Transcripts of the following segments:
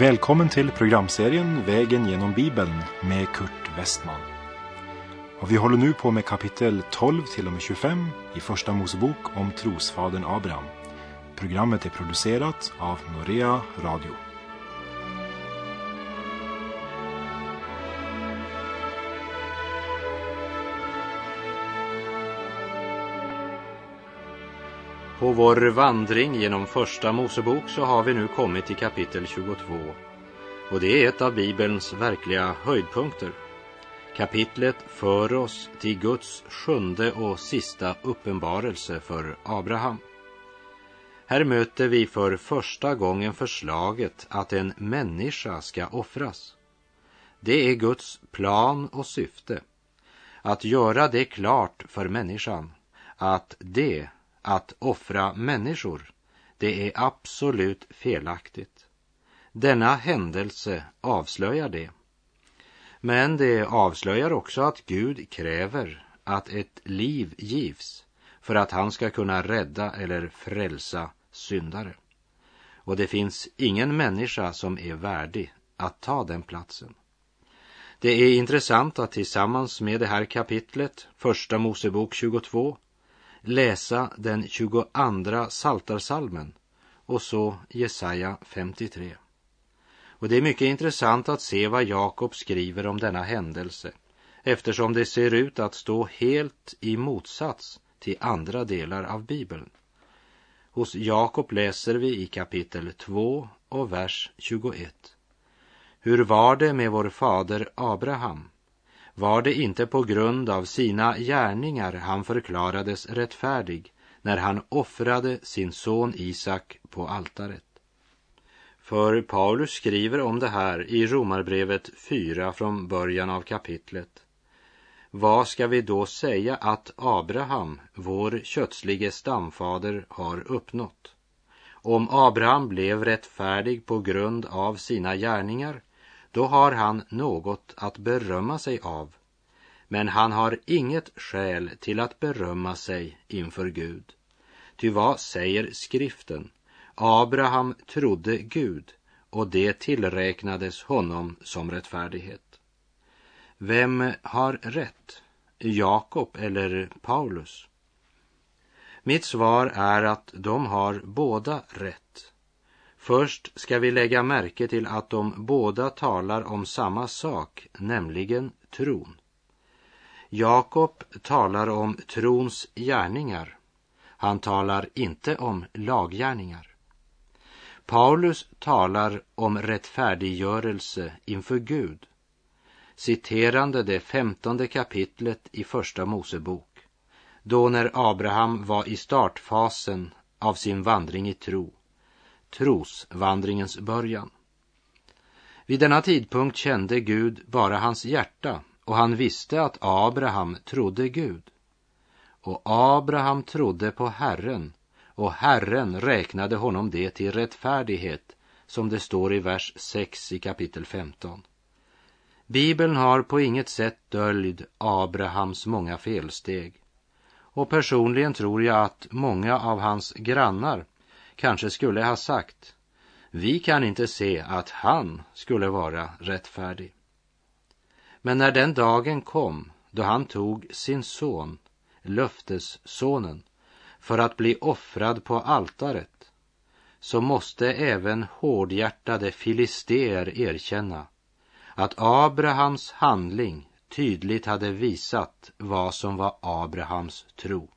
Välkommen till programserien Vägen genom Bibeln med Kurt Westman. Och vi håller nu på med kapitel 12 till och med 25 i Första Mosebok om trosfadern Abraham. Programmet är producerat av Norea Radio. På vår vandring genom Första Mosebok så har vi nu kommit till kapitel 22 och det är ett av Bibelns verkliga höjdpunkter. Kapitlet för oss till Guds sjunde och sista uppenbarelse för Abraham. Här möter vi för första gången förslaget att en människa ska offras. Det är Guds plan och syfte, att göra det klart för människan att det att offra människor, det är absolut felaktigt. Denna händelse avslöjar det. Men det avslöjar också att Gud kräver att ett liv givs för att han ska kunna rädda eller frälsa syndare. Och det finns ingen människa som är värdig att ta den platsen. Det är intressant att tillsammans med det här kapitlet, Första Mosebok 22, läsa den 22 saltarsalmen och så Jesaja 53. Och det är mycket intressant att se vad Jakob skriver om denna händelse eftersom det ser ut att stå helt i motsats till andra delar av Bibeln. Hos Jakob läser vi i kapitel 2 och vers 21. Hur var det med vår fader Abraham? Var det inte på grund av sina gärningar han förklarades rättfärdig när han offrade sin son Isak på altaret. För Paulus skriver om det här i Romarbrevet 4 från början av kapitlet. Vad ska vi då säga att Abraham, vår kötslige stamfader, har uppnått? Om Abraham blev rättfärdig på grund av sina gärningar då har han något att berömma sig av. Men han har inget skäl till att berömma sig inför Gud. Ty vad säger skriften? Abraham trodde Gud och det tillräknades honom som rättfärdighet. Vem har rätt? Jakob eller Paulus? Mitt svar är att de har båda rätt. Först ska vi lägga märke till att de båda talar om samma sak, nämligen tron. Jakob talar om trons gärningar. Han talar inte om laggärningar. Paulus talar om rättfärdiggörelse inför Gud, citerande det femtonde kapitlet i Första Mosebok, då när Abraham var i startfasen av sin vandring i tro trosvandringens början. Vid denna tidpunkt kände Gud bara hans hjärta och han visste att Abraham trodde Gud. Och Abraham trodde på Herren och Herren räknade honom det till rättfärdighet som det står i vers 6 i kapitel 15. Bibeln har på inget sätt döljd Abrahams många felsteg. Och personligen tror jag att många av hans grannar kanske skulle ha sagt vi kan inte se att han skulle vara rättfärdig. Men när den dagen kom då han tog sin son, löftessonen, för att bli offrad på altaret, så måste även hårdhjärtade filister erkänna att Abrahams handling tydligt hade visat vad som var Abrahams tro.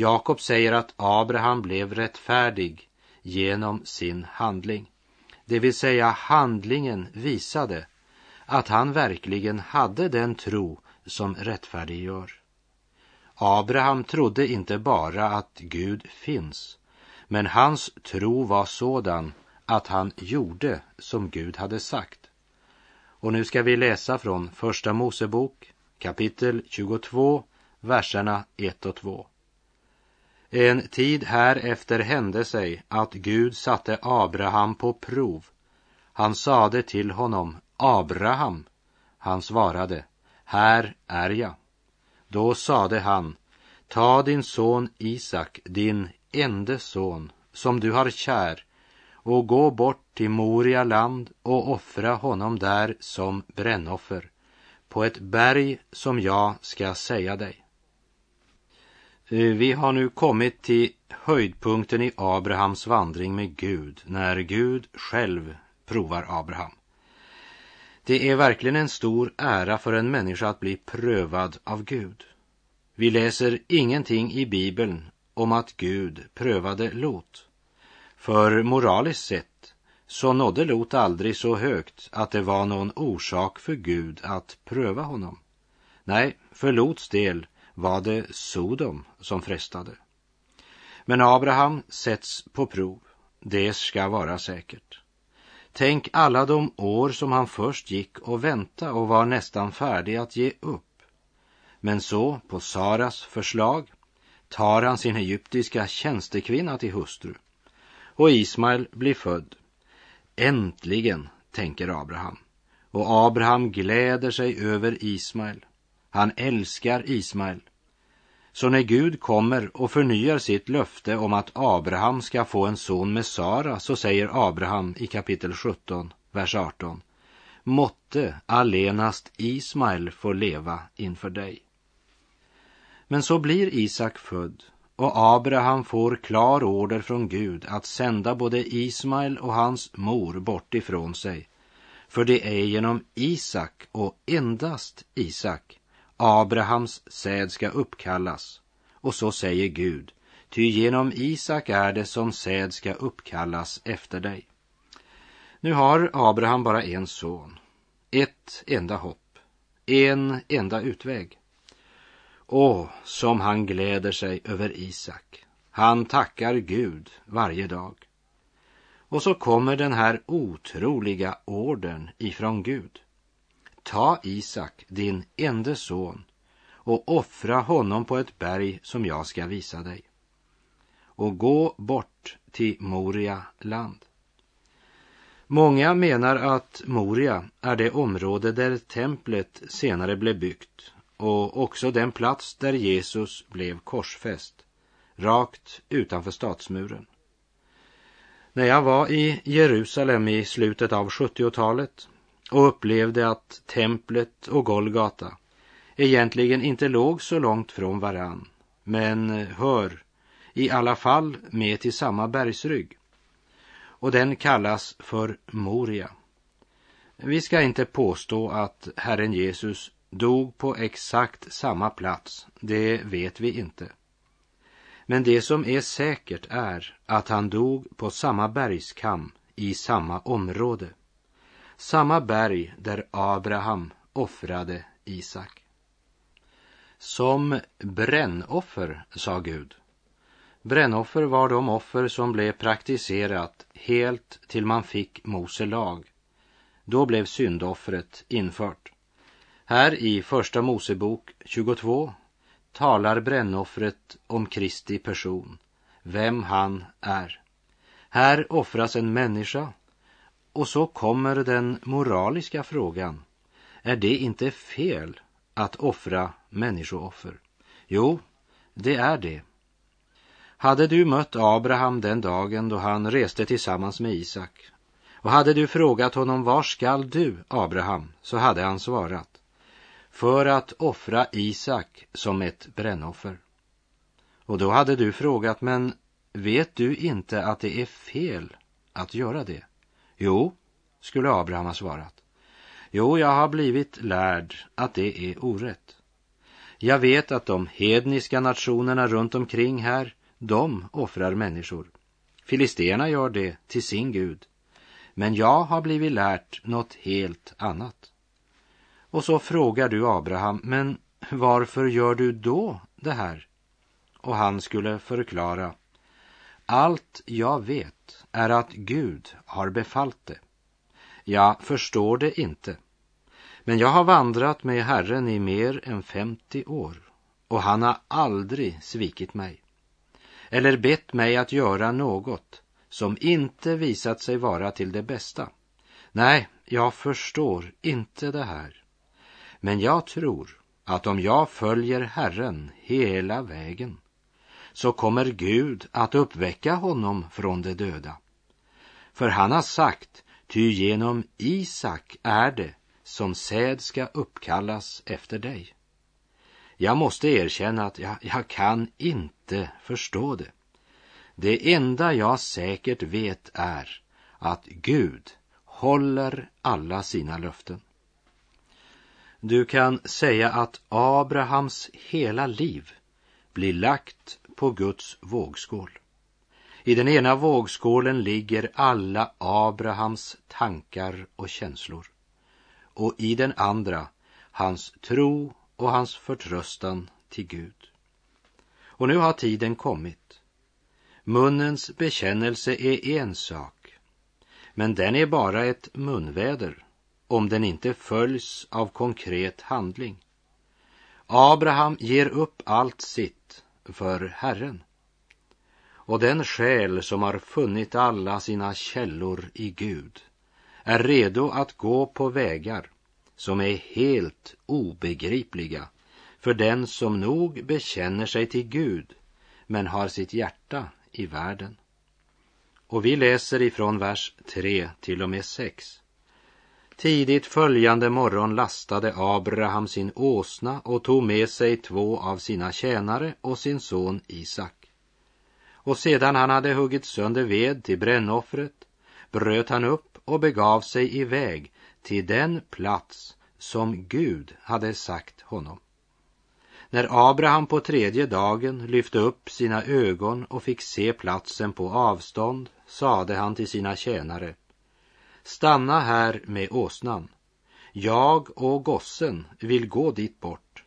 Jakob säger att Abraham blev rättfärdig genom sin handling. Det vill säga handlingen visade att han verkligen hade den tro som rättfärdiggör. Abraham trodde inte bara att Gud finns, men hans tro var sådan att han gjorde som Gud hade sagt. Och nu ska vi läsa från Första Mosebok kapitel 22, verserna 1 och 2. En tid härefter hände sig att Gud satte Abraham på prov. Han sade till honom, Abraham. Han svarade, här är jag. Då sade han, ta din son Isak, din ende son, som du har kär, och gå bort till Moria land och offra honom där som brännoffer på ett berg som jag ska säga dig. Eh, vi har nu kommit till höjdpunkten i Abrahams vandring med Gud, när Gud själv provar Abraham. Det är verkligen en stor ära för en människa att bli prövad av Gud. Vi läser ingenting i Bibeln om att Gud prövade Lot. För moraliskt sett så nådde Lot aldrig så högt att det var någon orsak för Gud att pröva honom. Nej, för Lots del var det Sodom som frestade. Men Abraham sätts på prov, det ska vara säkert. Tänk alla de år som han först gick och väntade och var nästan färdig att ge upp. Men så, på Saras förslag, tar han sin egyptiska tjänstekvinna till hustru. Och Ismael blir född. Äntligen, tänker Abraham. Och Abraham gläder sig över Ismael. Han älskar Ismael. Så när Gud kommer och förnyar sitt löfte om att Abraham ska få en son med Sara så säger Abraham i kapitel 17, vers 18. Måtte allenast Ismael få leva inför dig. Men så blir Isak född och Abraham får klar order från Gud att sända både Ismael och hans mor bort ifrån sig. För det är genom Isak och endast Isak Abrahams säd ska uppkallas. Och så säger Gud, ty genom Isak är det som säd ska uppkallas efter dig. Nu har Abraham bara en son, ett enda hopp, en enda utväg. Åh, som han gläder sig över Isak. Han tackar Gud varje dag. Och så kommer den här otroliga orden ifrån Gud. Ta Isak, din enda son, och offra honom på ett berg som jag ska visa dig. Och gå bort till Moria land. Många menar att Moria är det område där templet senare blev byggt och också den plats där Jesus blev korsfäst, rakt utanför stadsmuren. När jag var i Jerusalem i slutet av 70-talet och upplevde att templet och Golgata egentligen inte låg så långt från varann, men eh, hör i alla fall med till samma bergsrygg. Och den kallas för Moria. Vi ska inte påstå att Herren Jesus dog på exakt samma plats, det vet vi inte. Men det som är säkert är att han dog på samma bergskam i samma område. Samma berg där Abraham offrade Isak. Som brännoffer, sa Gud. Brännoffer var de offer som blev praktiserat helt till man fick Mose lag. Då blev syndoffret infört. Här i Första Mosebok 22 talar brännoffret om Kristi person, vem han är. Här offras en människa och så kommer den moraliska frågan. Är det inte fel att offra människooffer? Jo, det är det. Hade du mött Abraham den dagen då han reste tillsammans med Isak och hade du frågat honom var skall du, Abraham, så hade han svarat för att offra Isak som ett brännoffer. Och då hade du frågat, men vet du inte att det är fel att göra det? Jo, skulle Abraham ha svarat. Jo, jag har blivit lärd att det är orätt. Jag vet att de hedniska nationerna runt omkring här, de offrar människor. Filisterna gör det till sin Gud. Men jag har blivit lärt något helt annat. Och så frågar du Abraham, men varför gör du då det här? Och han skulle förklara, allt jag vet är att Gud har befallt det. Jag förstår det inte. Men jag har vandrat med Herren i mer än 50 år och han har aldrig svikit mig eller bett mig att göra något som inte visat sig vara till det bästa. Nej, jag förstår inte det här. Men jag tror att om jag följer Herren hela vägen så kommer Gud att uppväcka honom från de döda. För han har sagt, ty genom Isak är det som säd ska uppkallas efter dig. Jag måste erkänna att jag, jag kan inte förstå det. Det enda jag säkert vet är att Gud håller alla sina löften. Du kan säga att Abrahams hela liv blir lagt på Guds vågskål. I den ena vågskålen ligger alla Abrahams tankar och känslor och i den andra hans tro och hans förtröstan till Gud. Och nu har tiden kommit. Munnens bekännelse är en sak, men den är bara ett munväder om den inte följs av konkret handling. Abraham ger upp allt sitt för Herren. Och den själ som har funnit alla sina källor i Gud är redo att gå på vägar som är helt obegripliga för den som nog bekänner sig till Gud men har sitt hjärta i världen. Och vi läser ifrån vers 3 till och med 6. Tidigt följande morgon lastade Abraham sin åsna och tog med sig två av sina tjänare och sin son Isak. Och sedan han hade huggit sönder ved till brännoffret bröt han upp och begav sig iväg till den plats som Gud hade sagt honom. När Abraham på tredje dagen lyfte upp sina ögon och fick se platsen på avstånd sade han till sina tjänare Stanna här med åsnan. Jag och gossen vill gå dit bort.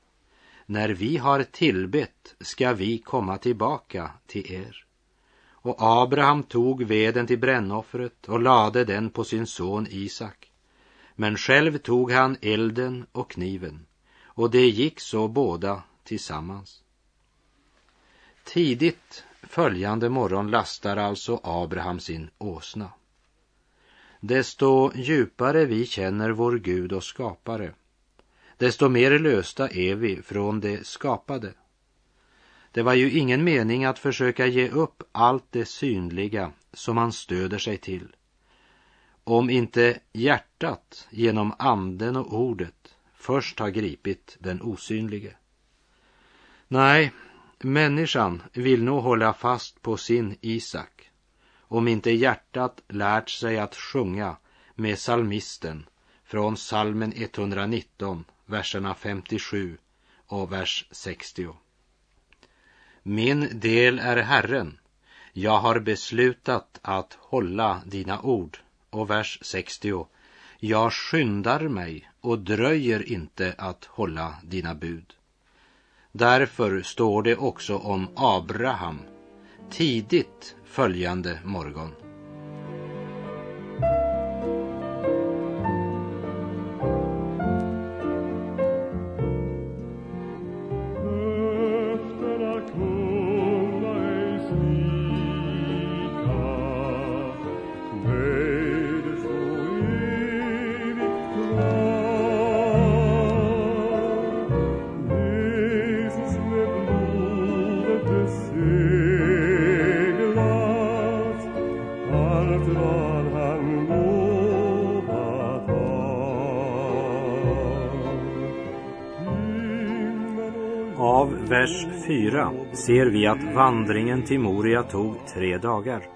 När vi har tillbett ska vi komma tillbaka till er. Och Abraham tog veden till brännoffret och lade den på sin son Isak. Men själv tog han elden och kniven och det gick så båda tillsammans. Tidigt följande morgon lastar alltså Abraham sin åsna. Desto djupare vi känner vår Gud och skapare, desto mer lösta är vi från det skapade. Det var ju ingen mening att försöka ge upp allt det synliga som man stöder sig till om inte hjärtat genom anden och ordet först har gripit den osynlige. Nej, människan vill nog hålla fast på sin Isak om inte hjärtat lärt sig att sjunga med salmisten från salmen 119, verserna 57 och vers 60. Min del är Herren, jag har beslutat att hålla dina ord. Och vers 60. Jag skyndar mig och dröjer inte att hålla dina bud. Därför står det också om Abraham tidigt följande morgon. 4 ser vi att vandringen till Moria tog tre dagar.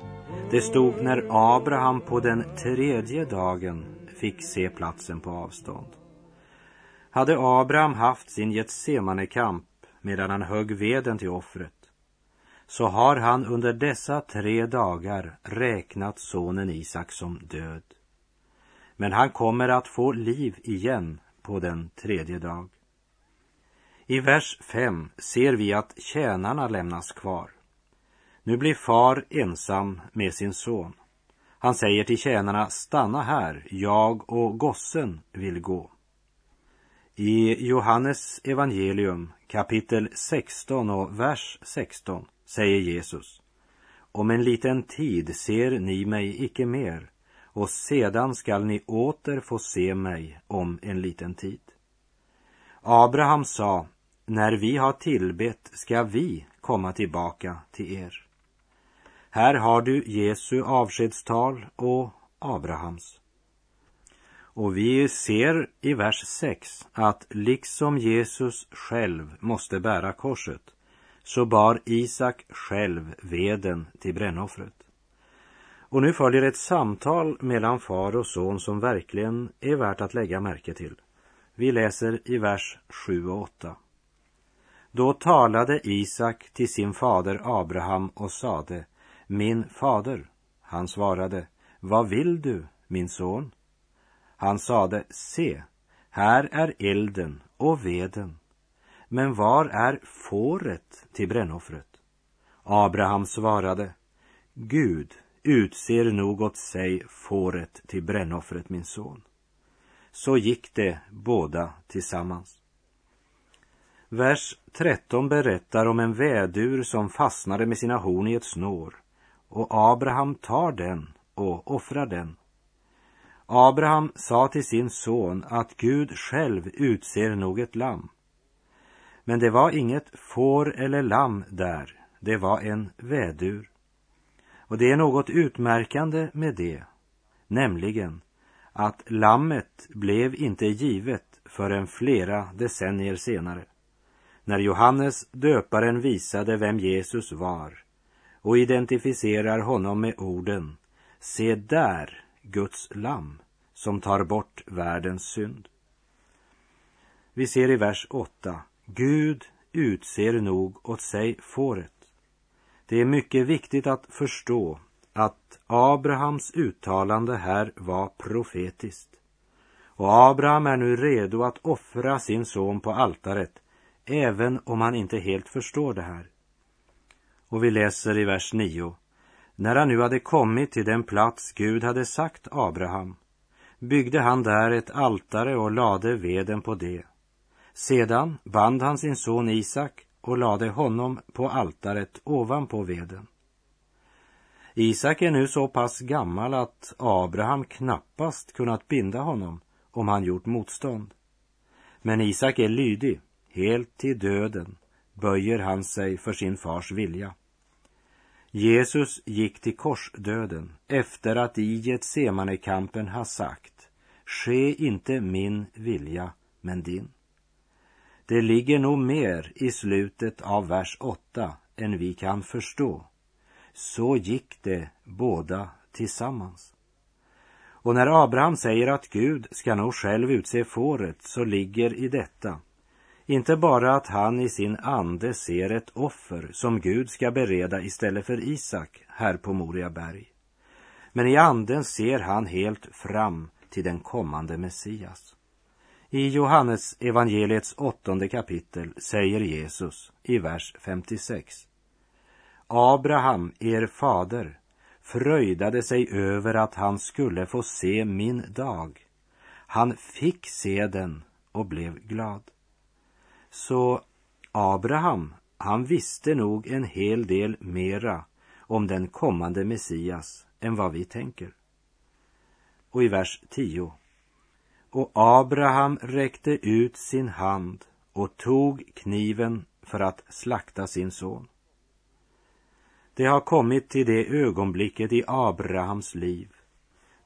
Det stod när Abraham på den tredje dagen fick se platsen på avstånd. Hade Abraham haft sin Getsemane-kamp medan han högg veden till offret så har han under dessa tre dagar räknat sonen Isak som död. Men han kommer att få liv igen på den tredje dag. I vers 5 ser vi att tjänarna lämnas kvar. Nu blir far ensam med sin son. Han säger till tjänarna, stanna här, jag och gossen vill gå. I Johannes evangelium kapitel 16 och vers 16 säger Jesus, om en liten tid ser ni mig icke mer och sedan skall ni åter få se mig om en liten tid. Abraham sa, när vi har tillbett ska vi komma tillbaka till er. Här har du Jesu avskedstal och Abrahams. Och vi ser i vers 6 att liksom Jesus själv måste bära korset så bar Isak själv veden till brännoffret. Och nu följer ett samtal mellan far och son som verkligen är värt att lägga märke till. Vi läser i vers 7 och 8. Då talade Isak till sin fader Abraham och sade, min fader. Han svarade, vad vill du, min son? Han sade, se, här är elden och veden, men var är fåret till brännoffret? Abraham svarade, Gud utser nog åt sig fåret till brännoffret, min son. Så gick det båda tillsammans. Vers 13 berättar om en vädur som fastnade med sina horn i ett snår och Abraham tar den och offrar den. Abraham sa till sin son att Gud själv utser nog ett lamm. Men det var inget får eller lamm där, det var en vädur. Och det är något utmärkande med det, nämligen att lammet blev inte givet förrän flera decennier senare. När Johannes döparen visade vem Jesus var och identifierar honom med orden Se där Guds lamm som tar bort världens synd. Vi ser i vers 8 Gud utser nog åt sig fåret. Det är mycket viktigt att förstå att Abrahams uttalande här var profetiskt. Och Abraham är nu redo att offra sin son på altaret, även om han inte helt förstår det här. Och vi läser i vers 9. När han nu hade kommit till den plats Gud hade sagt Abraham byggde han där ett altare och lade veden på det. Sedan band han sin son Isak och lade honom på altaret ovanpå veden. Isak är nu så pass gammal att Abraham knappast kunnat binda honom om han gjort motstånd. Men Isak är lydig, helt till döden böjer han sig för sin fars vilja. Jesus gick till korsdöden efter att i Getsemane-kampen ha sagt Ske inte min vilja, men din. Det ligger nog mer i slutet av vers 8 än vi kan förstå. Så gick det båda tillsammans. Och när Abraham säger att Gud ska nog själv utse fåret så ligger i detta inte bara att han i sin ande ser ett offer som Gud ska bereda istället för Isak här på Moria berg. Men i anden ser han helt fram till den kommande Messias. I Johannes evangeliets åttonde kapitel säger Jesus i vers 56. Abraham, er fader, fröjdade sig över att han skulle få se min dag. Han fick se den och blev glad. Så Abraham, han visste nog en hel del mera om den kommande Messias än vad vi tänker. Och i vers 10. Och Abraham räckte ut sin hand och tog kniven för att slakta sin son. Det har kommit till det ögonblicket i Abrahams liv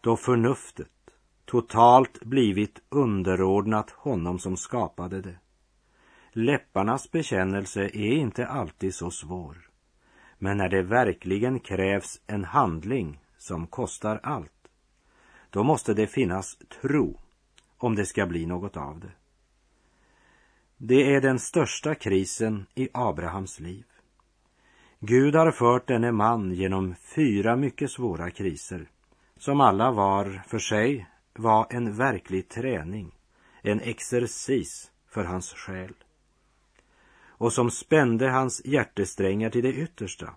då förnuftet totalt blivit underordnat honom som skapade det. Läpparnas bekännelse är inte alltid så svår. Men när det verkligen krävs en handling som kostar allt, då måste det finnas tro om det ska bli något av det. Det är den största krisen i Abrahams liv. Gud har fört denne man genom fyra mycket svåra kriser som alla var för sig var en verklig träning, en exercis för hans själ och som spände hans hjärtesträngar till det yttersta.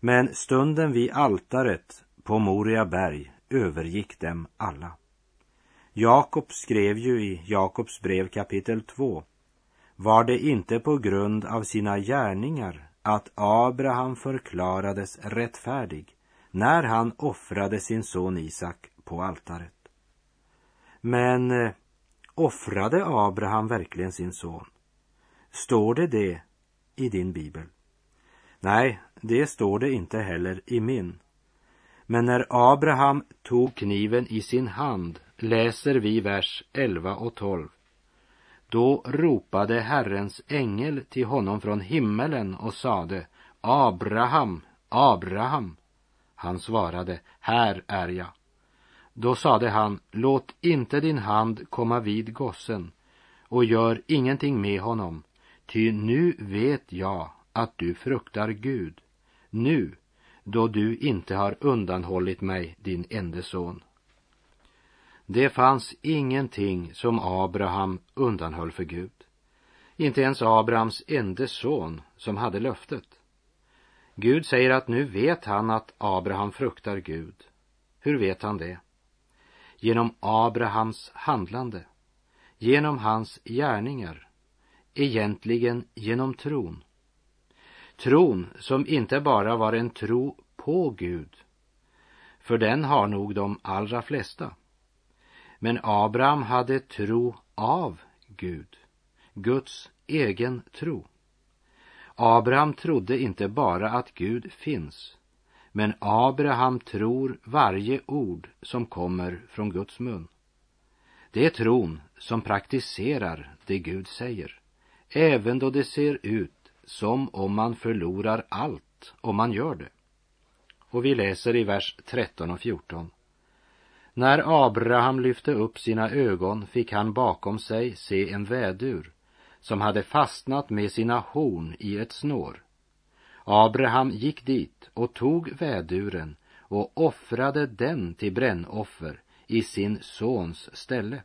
Men stunden vid altaret på Moria berg övergick dem alla. Jakob skrev ju i Jakobs brev kapitel 2 var det inte på grund av sina gärningar att Abraham förklarades rättfärdig när han offrade sin son Isak på altaret. Men eh, offrade Abraham verkligen sin son? Står det det i din bibel? Nej, det står det inte heller i min. Men när Abraham tog kniven i sin hand läser vi vers 11 och 12. Då ropade Herrens ängel till honom från himmelen och sade Abraham, Abraham. Han svarade, här är jag. Då sade han, låt inte din hand komma vid gossen och gör ingenting med honom, ty nu vet jag att du fruktar Gud, nu då du inte har undanhållit mig din ende son. Det fanns ingenting som Abraham undanhöll för Gud. Inte ens Abrahams ende son som hade löftet. Gud säger att nu vet han att Abraham fruktar Gud. Hur vet han det? Genom Abrahams handlande, genom hans gärningar, egentligen genom tron. Tron som inte bara var en tro på Gud, för den har nog de allra flesta. Men Abraham hade tro av Gud, Guds egen tro. Abraham trodde inte bara att Gud finns, men Abraham tror varje ord som kommer från Guds mun. Det är tron som praktiserar det Gud säger, även då det ser ut som om man förlorar allt om man gör det. Och vi läser i vers 13 och 14. När Abraham lyfte upp sina ögon fick han bakom sig se en vädur som hade fastnat med sina horn i ett snår. Abraham gick dit och tog väduren och offrade den till brännoffer i sin sons ställe.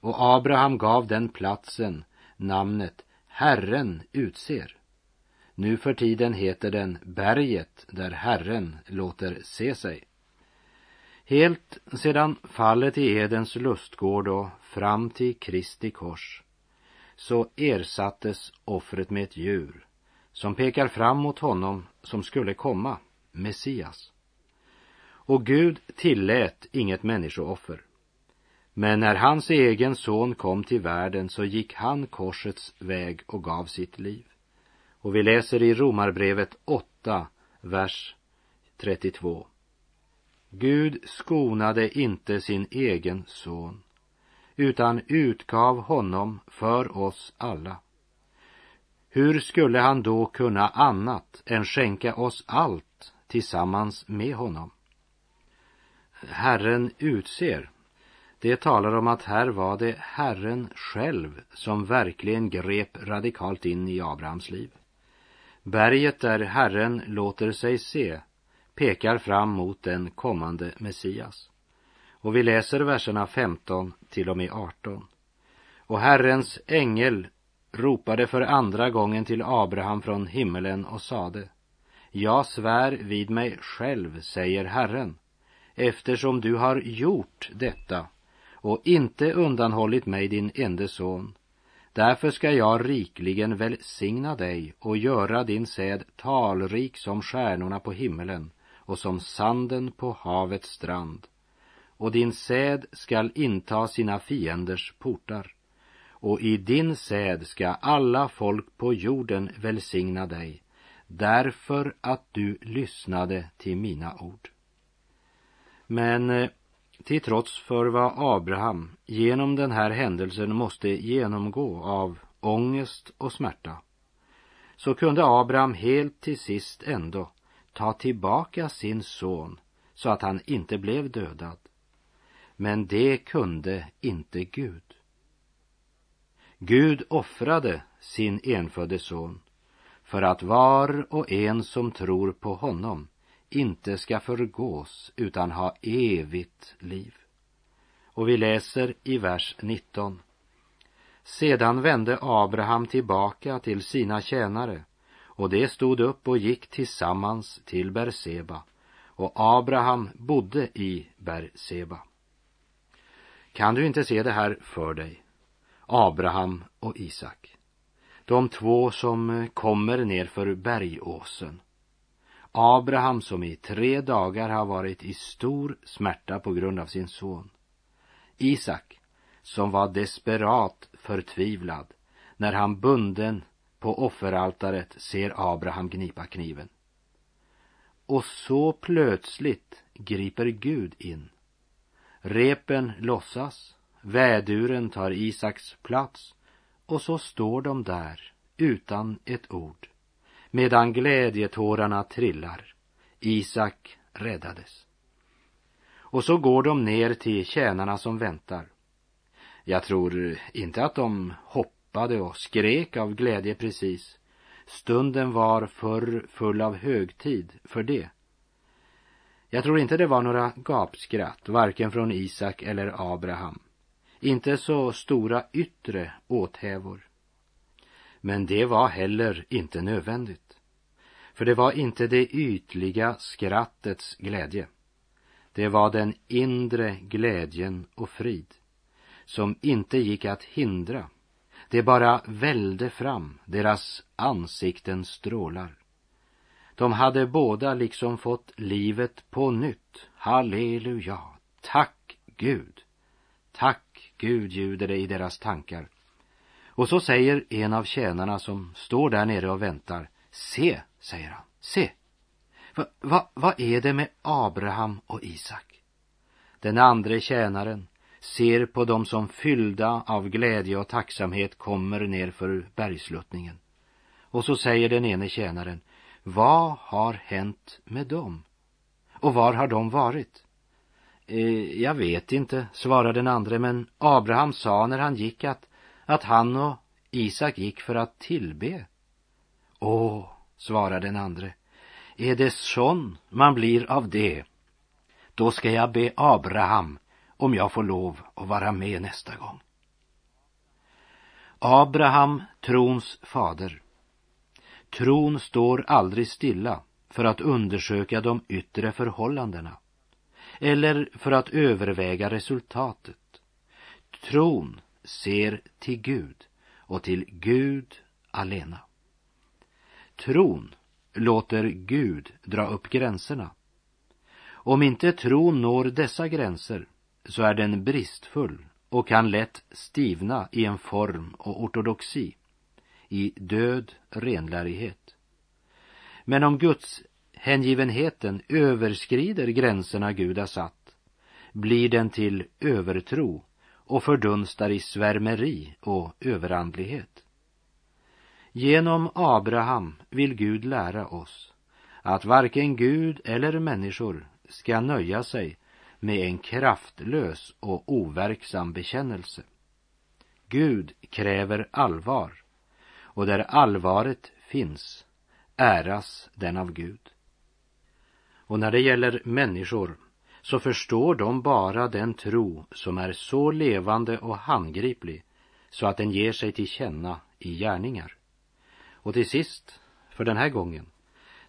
Och Abraham gav den platsen namnet Herren utser. Nu för tiden heter den berget där Herren låter se sig. Helt sedan fallet i Edens lustgård och fram till Kristi kors så ersattes offret med ett djur som pekar fram mot honom som skulle komma, Messias. Och Gud tillät inget människooffer. Men när hans egen son kom till världen så gick han korsets väg och gav sitt liv. Och vi läser i Romarbrevet 8, vers 32. Gud skonade inte sin egen son utan utgav honom för oss alla. Hur skulle han då kunna annat än skänka oss allt tillsammans med honom? Herren utser. Det talar om att här var det Herren själv som verkligen grep radikalt in i Abrahams liv. Berget där Herren låter sig se pekar fram mot den kommande Messias. Och vi läser verserna 15 till och med 18. Och Herrens ängel ropade för andra gången till Abraham från himmelen och sade Jag svär vid mig själv, säger Herren, eftersom du har gjort detta och inte undanhållit mig din ende son. Därför ska jag rikligen välsigna dig och göra din säd talrik som stjärnorna på himmelen och som sanden på havets strand och din säd skall inta sina fienders portar och i din säd ska alla folk på jorden välsigna dig därför att du lyssnade till mina ord. Men eh, till trots för vad Abraham genom den här händelsen måste genomgå av ångest och smärta så kunde Abraham helt till sist ändå ta tillbaka sin son så att han inte blev dödad. Men det kunde inte Gud. Gud offrade sin enfödde son för att var och en som tror på honom inte ska förgås utan ha evigt liv. Och vi läser i vers 19. Sedan vände Abraham tillbaka till sina tjänare och de stod upp och gick tillsammans till Berseba och Abraham bodde i Berseba. Kan du inte se det här för dig? Abraham och Isak. De två som kommer ner för bergåsen. Abraham som i tre dagar har varit i stor smärta på grund av sin son. Isak som var desperat förtvivlad när han bunden på offeraltaret ser Abraham gnipa kniven. Och så plötsligt griper Gud in. Repen lossas, väduren tar Isaks plats och så står de där utan ett ord medan glädjetårarna trillar. Isak räddades. Och så går de ner till tjänarna som väntar. Jag tror inte att de hoppade och skrek av glädje precis. Stunden var för full av högtid för det. Jag tror inte det var några gapskratt, varken från Isak eller Abraham. Inte så stora yttre åthävor. Men det var heller inte nödvändigt. För det var inte det ytliga skrattets glädje. Det var den inre glädjen och frid som inte gick att hindra. Det bara välde fram, deras ansikten strålar. De hade båda liksom fått livet på nytt. Halleluja, tack Gud. Tack Gud ljuder det i deras tankar. Och så säger en av tjänarna som står där nere och väntar. Se, säger han, se. Vad va, va är det med Abraham och Isak? Den andra tjänaren ser på dem som fyllda av glädje och tacksamhet kommer ner för bergsluttningen. Och så säger den ene tjänaren, vad har hänt med dem? Och var har de varit? Eh, jag vet inte, svarade den andre, men Abraham sa när han gick att, att han och Isak gick för att tillbe. Åh, svarar den andre, är det sån man blir av det? Då ska jag be Abraham om jag får lov att vara med nästa gång. Abraham, trons fader. Tron står aldrig stilla för att undersöka de yttre förhållandena eller för att överväga resultatet. Tron ser till Gud och till Gud alena. Tron låter Gud dra upp gränserna. Om inte tron når dessa gränser så är den bristfull och kan lätt stivna i en form och ortodoxi, i död renlärighet. Men om Guds hängivenheten överskrider gränserna Gud har satt, blir den till övertro och fördunstar i svärmeri och överandlighet. Genom Abraham vill Gud lära oss att varken Gud eller människor ska nöja sig med en kraftlös och overksam bekännelse. Gud kräver allvar och där allvaret finns äras den av Gud. Och när det gäller människor så förstår de bara den tro som är så levande och handgriplig så att den ger sig till känna i gärningar. Och till sist, för den här gången,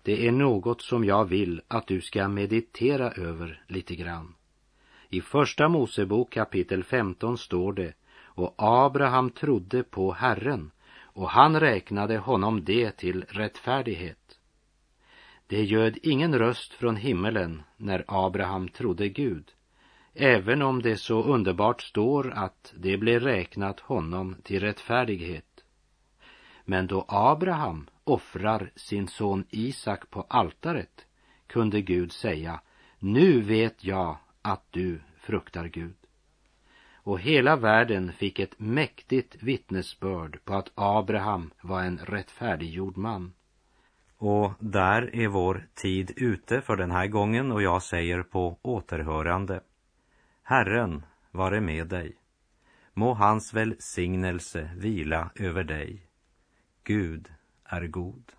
det är något som jag vill att du ska meditera över lite grann. I Första Mosebok kapitel 15 står det och Abraham trodde på Herren och han räknade honom det till rättfärdighet. Det göd ingen röst från himmelen när Abraham trodde Gud, även om det så underbart står att det blev räknat honom till rättfärdighet. Men då Abraham offrar sin son Isak på altaret kunde Gud säga, nu vet jag att du fruktar Gud. Och hela världen fick ett mäktigt vittnesbörd på att Abraham var en rättfärdiggjord man. Och där är vår tid ute för den här gången och jag säger på återhörande. Herren vare med dig. Må hans välsignelse vila över dig. Gud är god.